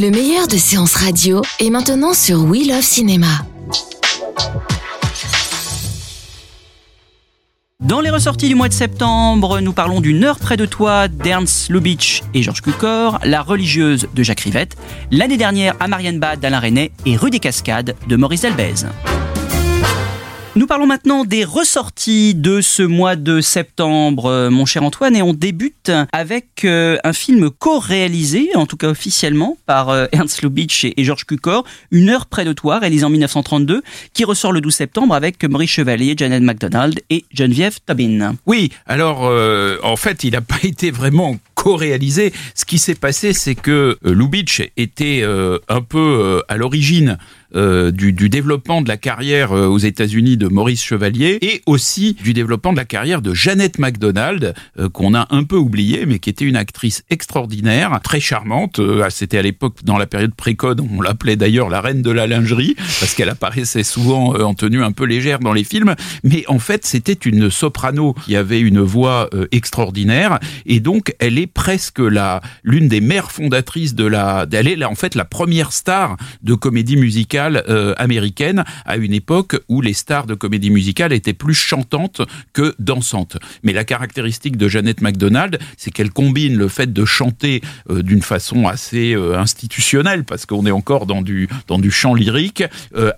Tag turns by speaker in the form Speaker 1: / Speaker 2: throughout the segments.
Speaker 1: Le meilleur de séances radio est maintenant sur We Love Cinéma.
Speaker 2: Dans les ressorties du mois de septembre, nous parlons d'une heure près de toi d'Ernst Lubitsch et Georges Cukor, La religieuse de Jacques Rivette, l'année dernière à Marienbad d'Alain René et Rue des Cascades de Maurice Delbez. Nous parlons maintenant des ressorties de ce mois de septembre, euh, mon cher Antoine, et on débute avec euh, un film co-réalisé, en tout cas officiellement, par euh, Ernst Lubitsch et, Georges Cukor, Une heure près de toi, réalisé en 1932, qui ressort le 12 septembre avec Maurice Chevalier, Janet MacDonald et Geneviève Tobin.
Speaker 3: Oui, alors en fait, il n'a pas été vraiment co-réalisé. Ce qui s'est passé, c'est que Lubitsch était un peu à l'origine euh, du, du développement de la carrière euh, aux États-Unis de Maurice Chevalier et aussi du développement de la carrière de Jeannette MacDonald euh, qu'on a un peu oublié mais qui était une actrice extraordinaire, très charmante. Euh, C'était à l'époque dans la période précode, on l'appelait d'ailleurs la reine de la lingerie parce qu'elle apparaissait souvent euh, en tenue un peu légère dans les films. Mais en fait, c'était une soprano qui avait une voix euh, extraordinaire et donc elle est presque la l'une des mères fondatrices de la. Elle est en fait la première star de comédie musicale euh, américaine à une époque où les stars de comédie musicale étaient plus chantantes que dansantes. Mais la caractéristique de Jeannette MacDonald, c'est qu'elle combine le fait de chanter euh, d'une façon assez euh, institutionnelle, parce qu'on est encore dans du dans du chant lyrique,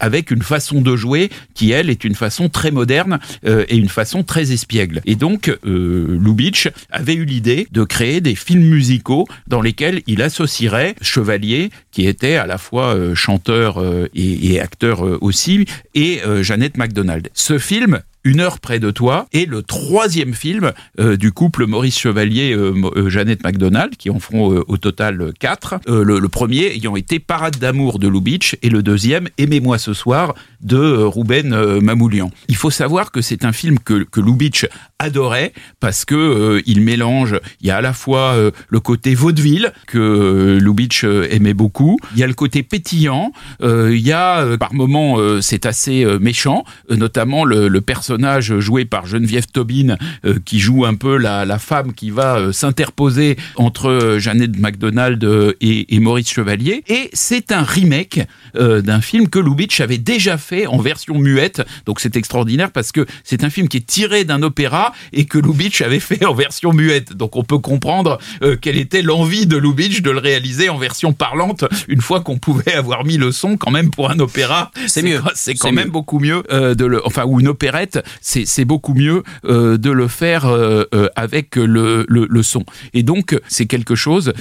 Speaker 3: avec une façon de jouer qui elle est une façon très moderne et une façon très espiègle. Et donc Lubitsch avait eu l'idée de créer des films musicaux dans lesquels il associerait Chevalier, qui était à la fois chanteur et, et acteur euh, aussi, et euh, Jeannette MacDonald. Ce film une heure près de toi est le troisième film euh, du couple Maurice Chevalier euh, euh, Jeannette MacDonald qui en feront euh, au total quatre le, premier ayant été Parade d'amour de Lubitsch et le deuxième Aimez-moi ce soir de euh, Mamoulian. Il faut savoir que c'est un film que, que Lubitsch adorait parce que il mélange il y a à la fois le côté vaudeville que Lubitsch aimait beaucoup il y a le côté pétillant il y a par moments c'est assez méchant notamment le, le personnage joué par Geneviève Tobin euh, qui joue un peu la, la femme qui va euh, s'interposer entre euh, Jeannette MacDonald euh, et, et Maurice Chevalier et c'est un remake euh, d'un film que Lubitsch avait déjà fait en version muette donc c'est extraordinaire parce que c'est un film qui est tiré d'un opéra et que Lubitsch avait fait en version muette donc on peut comprendre euh, quelle était l'envie de Lubitsch de le réaliser en version parlante une fois qu'on pouvait avoir mis le son quand même pour un opéra
Speaker 2: C'est mieux.
Speaker 3: c'est quand même
Speaker 2: mieux.
Speaker 3: beaucoup mieux euh, de le enfin ou une opérette c'est beaucoup mieux euh, de le faire euh, euh, avec le, son. Et donc c'est quelque chose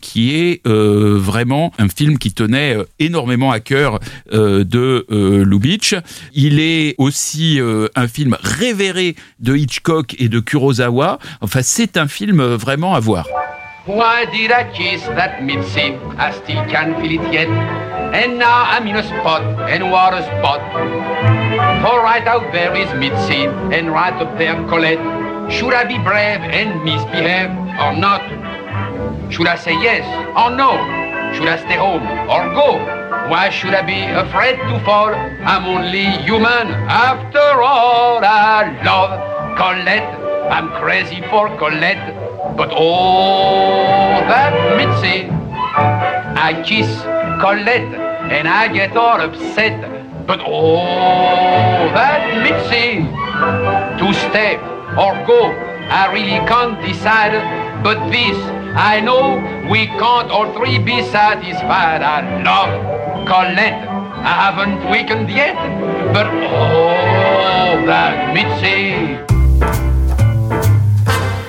Speaker 3: qui est vraiment un film qui tenait énormément à cœur de Lubitsch il est aussi un film révéré de Hitchcock et de Kurosawa. Enfin c'est un film vraiment à voir.
Speaker 4: Why did I kiss that And now I'm in a spot, and what a spot. For right out there is Mitzi, and right up there Colette. Should I be brave and misbehave or not? Should I say yes or no? Should I stay home or go? Why should I be afraid to fall? I'm only human after all. I love Colette. I'm crazy for Colette. But oh, that Mitzi. I kiss Colette and I get all upset. But oh, that Mitzi. To stay or go, I really can't decide. But this, I know we can't all three be satisfied. I love Colette. I haven't weakened yet. But oh, that Mitzi.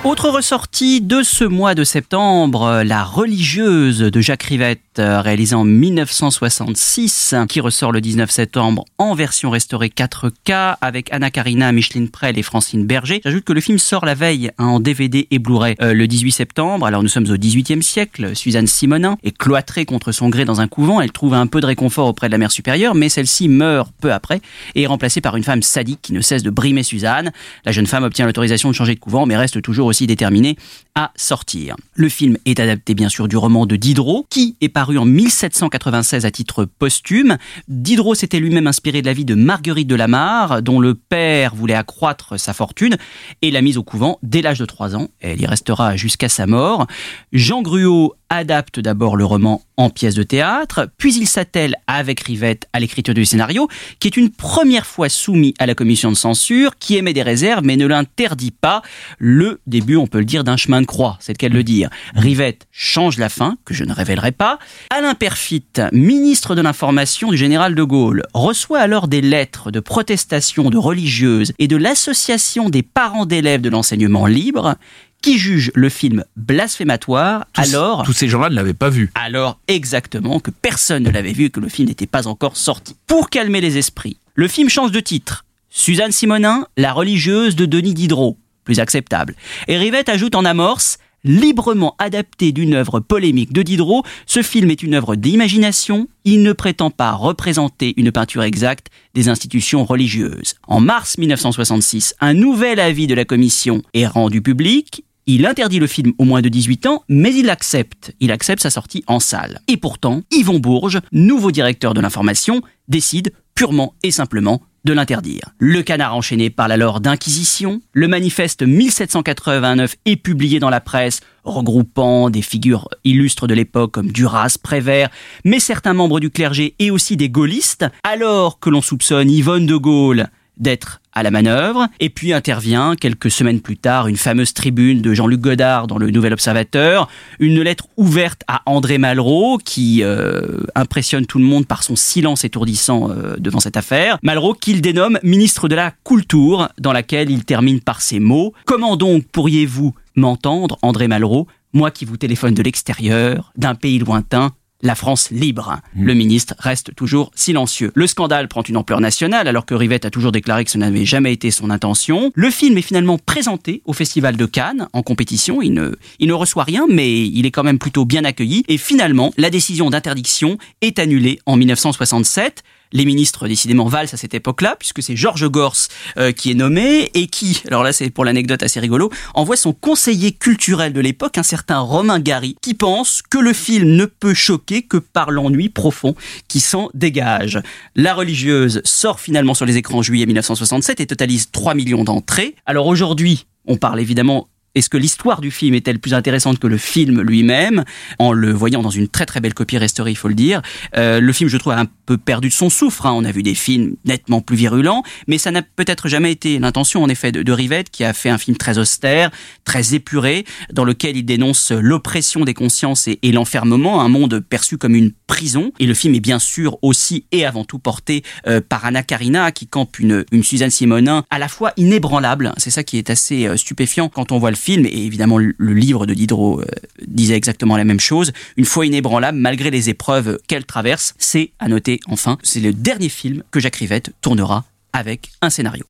Speaker 2: Autre ressortie de ce mois de septembre, La religieuse de Jacques Rivette, euh, réalisée en 1966, qui ressort le 19 septembre en version restaurée 4K avec Anna Karina, Micheline Prel et Francine Berger. J'ajoute que le film sort la veille hein, en DVD et Blu-ray euh, le 18 septembre. Alors nous sommes au 18e siècle. Suzanne Simonin est cloîtrée contre son gré dans un couvent. Elle trouve un peu de réconfort auprès de la mère supérieure, mais celle-ci meurt peu après et est remplacée par une femme sadique qui ne cesse de brimer Suzanne. La jeune femme obtient l'autorisation de changer de couvent, mais reste toujours aussi déterminée à sortir. Le film est adapté bien sûr du roman de Diderot, qui est paru en 1796 à titre posthume. Diderot s'était lui-même inspiré de la vie de Marguerite de Lamar, dont le père voulait accroître sa fortune, et l'a mise au couvent dès l'âge de 3 ans. Elle y restera jusqu'à sa mort. Jean Gruau adapte d'abord le roman en pièce de théâtre, puis il s'attelle avec Rivette à l'écriture du scénario, qui est une première fois soumis à la commission de censure, qui émet des réserves mais ne l'interdit pas. Le début, on peut le dire, d'un chemin de croix, c'est le cas de le dire. Rivette change la fin, que je ne révélerai pas. Alain Perfit, ministre de l'information du général de Gaulle, reçoit alors des lettres de protestation de religieuses et de l'association des parents d'élèves de l'enseignement libre qui juge le film blasphématoire alors
Speaker 3: tous ces gens-là ne l'avaient pas vu.
Speaker 2: Alors exactement que personne ne l'avait vu et que le film n'était pas encore sorti. Pour calmer les esprits, le film change de titre. Suzanne Simonin, la religieuse de Denis Diderot, acceptable. Et Rivette ajoute en amorce librement adapté d'une œuvre polémique de Diderot, ce film est une œuvre d'imagination, il ne prétend pas représenter une peinture exacte des institutions religieuses. En mars 1966, un nouvel avis de la commission est rendu public, il interdit le film au moins de 18 ans, mais il accepte. Il accepte sa sortie en salle. Et pourtant, Yvon Bourges, nouveau directeur de l'information, décide purement et simplement de l'interdire. Le canard enchaîné parle alors d'inquisition. Le manifeste 1789 est publié dans la presse, regroupant des figures illustres de l'époque comme Duras, Prévert, mais certains membres du clergé et aussi des gaullistes, alors que l'on soupçonne Yvonne de Gaulle d'être à la manœuvre, et puis intervient quelques semaines plus tard une fameuse tribune de Jean-Luc Godard dans le Nouvel Observateur, une lettre ouverte à André Malraux qui euh, impressionne tout le monde par son silence étourdissant euh, devant cette affaire. Malraux qu'il dénomme ministre de la Culture, dans laquelle il termine par ces mots Comment donc pourriez-vous m'entendre, André Malraux, moi qui vous téléphone de l'extérieur, d'un pays lointain, la France libre. Mmh. Le ministre reste toujours silencieux. Le scandale prend une ampleur nationale alors que Rivette a toujours déclaré que ce n'avait jamais été son intention. Le film est finalement présenté au Festival de Cannes en compétition. Il ne, il ne reçoit rien mais il est quand même plutôt bien accueilli. Et finalement, la décision d'interdiction est annulée en 1967 les ministres décidément valsent à cette époque-là, puisque c'est Georges Gors euh, qui est nommé et qui, alors là c'est pour l'anecdote assez rigolo, envoie son conseiller culturel de l'époque, un certain Romain Gary, qui pense que le film ne peut choquer que par l'ennui profond qui s'en dégage. La religieuse sort finalement sur les écrans en juillet 1967 et totalise 3 millions d'entrées. Alors aujourd'hui, on parle évidemment est-ce que l'histoire du film est-elle plus intéressante que le film lui-même En le voyant dans une très très belle copie restaurée, il faut le dire? Euh, le film, je trouve, a un peu perdu de son souffle. Hein. On a vu des films nettement plus virulents, mais ça n'a peut-être jamais été l'intention, en effet, de, Rivette, qui a fait un film très austère, très épuré, dans lequel il dénonce l'oppression des consciences et, l'enfermement, un monde perçu comme une prison. Et le film est bien sûr aussi et avant tout porté euh, par Anna Karina, qui campe une, une Suzanne Simonin à la fois inébranlable. C'est ça qui est assez euh, stupéfiant quand on voit le film, et évidemment le livre de Diderot euh, disait exactement la même chose, une fois inébranlable malgré les épreuves qu'elle traverse, c'est, à noter enfin, c'est le dernier film que Jacques Rivette tournera avec un scénario.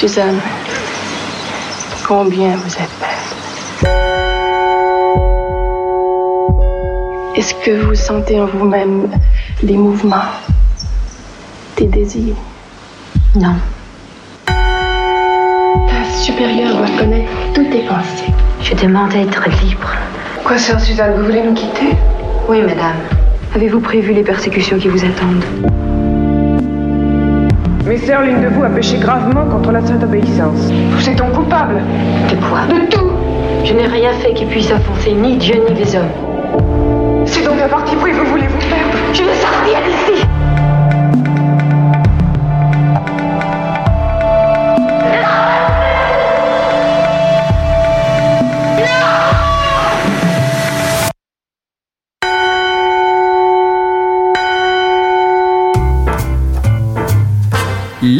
Speaker 5: Suzanne, combien vous êtes belle. Est-ce que vous sentez en vous-même des mouvements, des désirs?
Speaker 6: Non.
Speaker 5: La supérieure doit connaître toutes tes pensées.
Speaker 6: Je demande à être libre.
Speaker 5: Quoi, sœur Suzanne, vous voulez nous quitter?
Speaker 6: Oui, madame. Avez-vous prévu les persécutions qui vous attendent?
Speaker 7: Mes sœurs, l'une de vous a péché gravement contre la sainte obéissance.
Speaker 5: Vous êtes donc coupable
Speaker 6: De quoi
Speaker 5: De tout
Speaker 6: Je n'ai rien fait qui puisse offenser ni Dieu ni les hommes.
Speaker 8: C'est donc à parti pris vous voulez vous perdre.
Speaker 6: Je veux sortir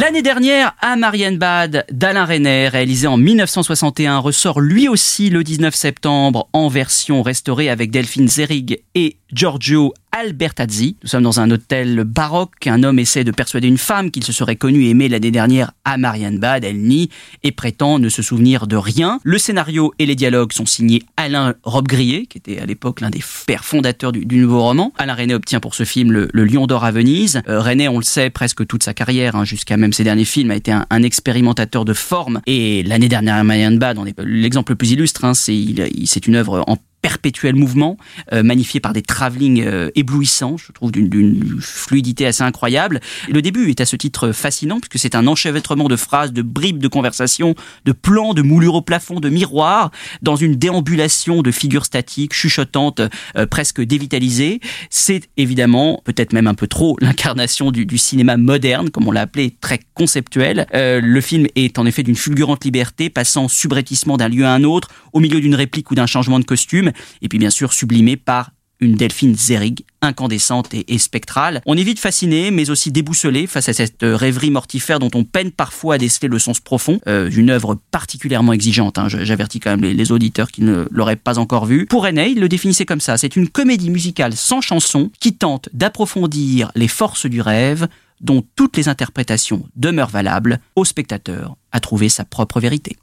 Speaker 2: L'année dernière, à Marienbad d'Alain René, réalisé en 1961, ressort lui aussi le 19 septembre en version restaurée avec Delphine Zerig et Giorgio Albertazzi. Nous sommes dans un hôtel baroque. Un homme essaie de persuader une femme qu'il se serait connu et aimé l'année dernière à Marienbad. Elle nie et prétend ne se souvenir de rien. Le scénario et les dialogues sont signés Alain Robbe-Grillet, qui était à l'époque l'un des pères fondateurs du, nouveau roman. Alain René obtient pour ce film le, Lion d'Or à Venise. Euh, René, on le sait, presque toute sa carrière, hein, jusqu'à même ses derniers films, a été un, expérimentateur de forme. Et l'année dernière à Marienbad, l'exemple le plus illustre. Hein, c'est une œuvre en perpétuel mouvement, euh, magnifié par des travelling euh, éblouissants, je trouve d'une fluidité assez incroyable. Le début est à ce titre fascinant puisque c'est un enchevêtrement de phrases, de bribes de conversation, de plans, de moulures au plafond, de miroirs, dans une déambulation de figures statiques, chuchotantes, euh, presque dévitalisées. C'est évidemment, peut-être même un peu trop, l'incarnation du, du, cinéma moderne, comme on l'a appelé, très conceptuel. Euh, le film est en effet d'une fulgurante liberté, passant subrepticement d'un lieu à un autre, au milieu d'une réplique ou d'un changement de costume et puis bien sûr sublimé par une Delphine Zerig, incandescente et, spectrale. On est vite fasciné, mais aussi déboussolé face à cette rêverie mortifère dont on peine parfois à déceler le sens profond euh, d'une œuvre particulièrement exigeante. Hein. J'avertis quand même les, auditeurs qui ne l'auraient pas encore vu. Pour René, il le définissait comme ça. C'est une comédie musicale sans chanson qui tente d'approfondir les forces du rêve dont toutes les interprétations demeurent valables, au spectateur à trouver sa propre vérité.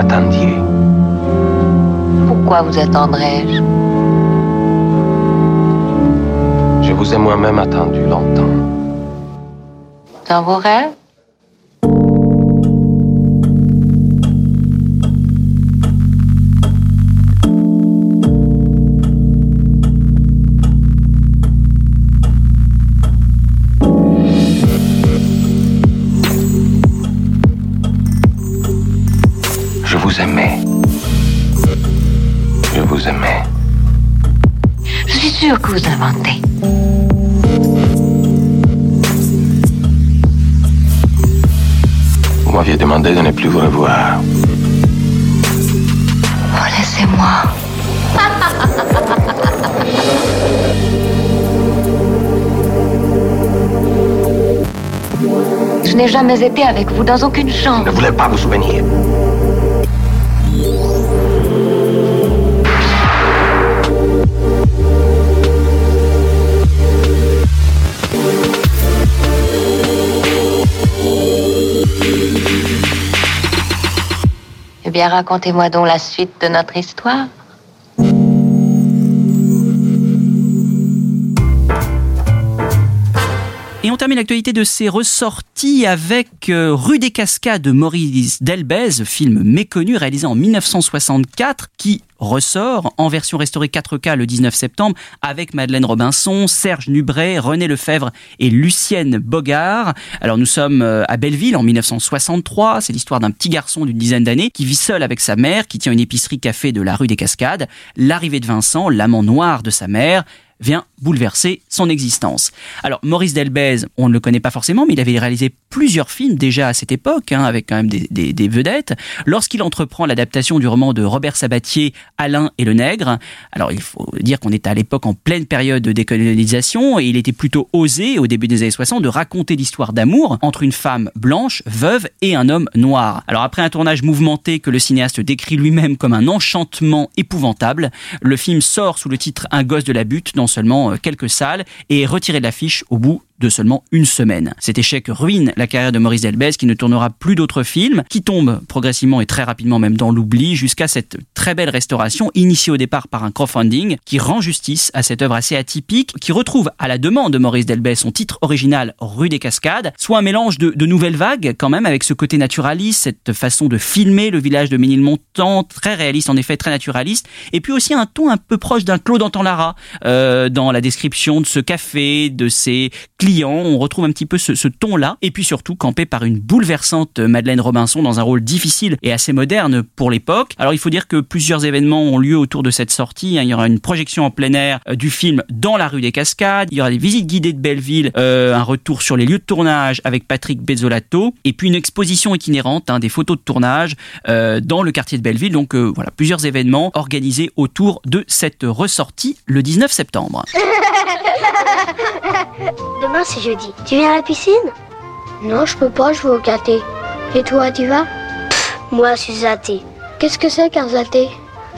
Speaker 7: M'attendiez.
Speaker 9: Pourquoi vous attendrais-je?
Speaker 7: Je vous ai moi-même attendu longtemps.
Speaker 9: Dans vos rêves?
Speaker 7: Vous aimais. Je vous aimais.
Speaker 9: Je suis sûr que vous inventez.
Speaker 7: Vous m'aviez demandé de ne plus vous revoir.
Speaker 9: Oh, laissez-moi. Je n'ai jamais été avec vous dans aucune chambre.
Speaker 7: Je ne voulais pas vous souvenir.
Speaker 9: Eh bien, racontez-moi donc la suite de notre histoire.
Speaker 2: Termine l'actualité de ces ressorties avec euh, Rue des Cascades de Maurice Delbez, film méconnu réalisé en 1964 qui ressort en version restaurée 4K le 19 septembre avec Madeleine Robinson, Serge Nubret, René Lefebvre et Lucienne Bogart. Alors nous sommes euh, à Belleville en 1963, c'est l'histoire d'un petit garçon d'une dizaine d'années qui vit seul avec sa mère, qui tient une épicerie café de la rue des Cascades. L'arrivée de Vincent, l'amant noir de sa mère, vient bouleverser son existence. Alors Maurice Delbez, on ne le connaît pas forcément, mais il avait réalisé plusieurs films déjà à cette époque, hein, avec quand même des, vedettes. Lorsqu'il entreprend l'adaptation du roman de Robert Sabatier, Alain et le Nègre, alors il faut dire qu'on est à l'époque en pleine période de décolonisation, et il était plutôt osé, au début des années 60, de raconter l'histoire d'amour entre une femme blanche, veuve, et un homme noir. Alors après un tournage mouvementé que le cinéaste décrit lui-même comme un enchantement épouvantable, le film sort sous le titre Un gosse de la butte dans seulement quelques salles et de l'affiche au bout de seulement une semaine. Cet échec ruine la carrière de Maurice Delbez qui ne tournera plus d'autres films, qui tombe progressivement et très rapidement même dans l'oubli jusqu'à cette très belle restauration initiée au départ par un crowdfunding qui rend justice à cette œuvre assez atypique, qui retrouve à la demande de Maurice Delbez son titre original Rue des Cascades, soit un mélange de, nouvelles vagues quand même avec ce côté naturaliste, cette façon de filmer le village de Ménilmontant, très réaliste en effet, très naturaliste, et puis aussi un ton un peu proche d'un Claude Anton Lara euh, dans la description de ce café, de ses clients On retrouve un petit peu ce, ton-là. Et puis surtout campé par une bouleversante Madeleine Robinson dans un rôle difficile et assez moderne pour l'époque. Alors il faut dire que plusieurs événements ont lieu autour de cette sortie. Il y aura une projection en plein air euh, du film dans la rue des Cascades. Il y aura des visites guidées de Belleville, euh, un retour sur les lieux de tournage avec Patrick Bezzolato et puis une exposition itinérante, hein, des photos de tournage euh, dans le quartier de Belleville. Donc voilà, plusieurs événements organisés autour de cette ressortie le 19 septembre.
Speaker 10: c'est jeudi. Tu viens à la piscine? Non, je peux pas, je vais au caté. Et toi, tu vas? Moi, je suis zaté. Qu'est-ce que c'est qu'un zaté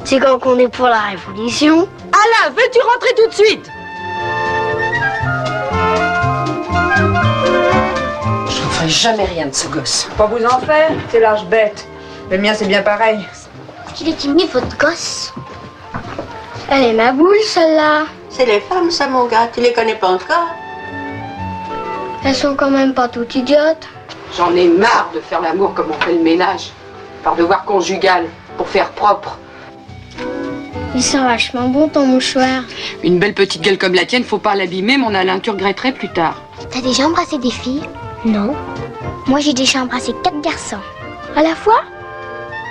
Speaker 10: C'est quand on est pour la révolution.
Speaker 8: Alain, veux-tu rentrer tout de suite?
Speaker 11: Je ne ferai jamais rien de ce gosse.
Speaker 8: Pas vous en faire, c'est l'âge bête. Le mien, c'est bien pareil.
Speaker 10: Qu'il est timide, votre gosse? Elle est ma boule, celle-là.
Speaker 12: C'est les femmes, ça, mon gars. Tu les connais pas encore?
Speaker 10: Elles sont quand même pas toutes idiotes.
Speaker 11: J'en ai marre de faire l'amour comme on fait le ménage. Par devoir conjugal, pour faire propre.
Speaker 10: Il sent vachement bon ton mouchoir.
Speaker 11: Une belle petite gueule comme la tienne, faut pas l'abîmer, mon Alain, tu regretterais plus tard.
Speaker 10: T'as déjà embrassé des filles Non. Moi, j'ai déjà embrassé quatre garçons. À la fois?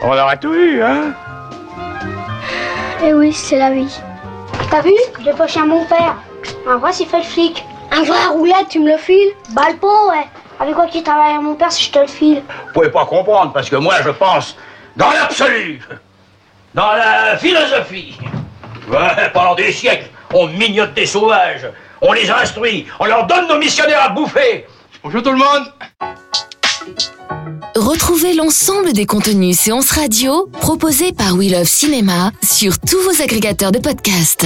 Speaker 13: On aura tout eu, hein?
Speaker 10: Eh oui, c'est la vie. T'as vu? J'ai poché à mon père. En vrai, s'il fait le flic. Un joueur à roulette, tu me le files? Bah le pot, ouais. Avec quoi qui travaille à mon père si je te le file?
Speaker 13: Vous pouvez pas comprendre, parce que moi, je pense dans l'absolu, dans la philosophie. Ouais, pendant des siècles, on mignote des sauvages, on les instruit, on leur donne nos missionnaires à bouffer. Bonjour tout le monde
Speaker 1: Retrouvez l'ensemble des contenus séances radio proposés par We Love Cinéma sur tous vos agrégateurs de podcasts.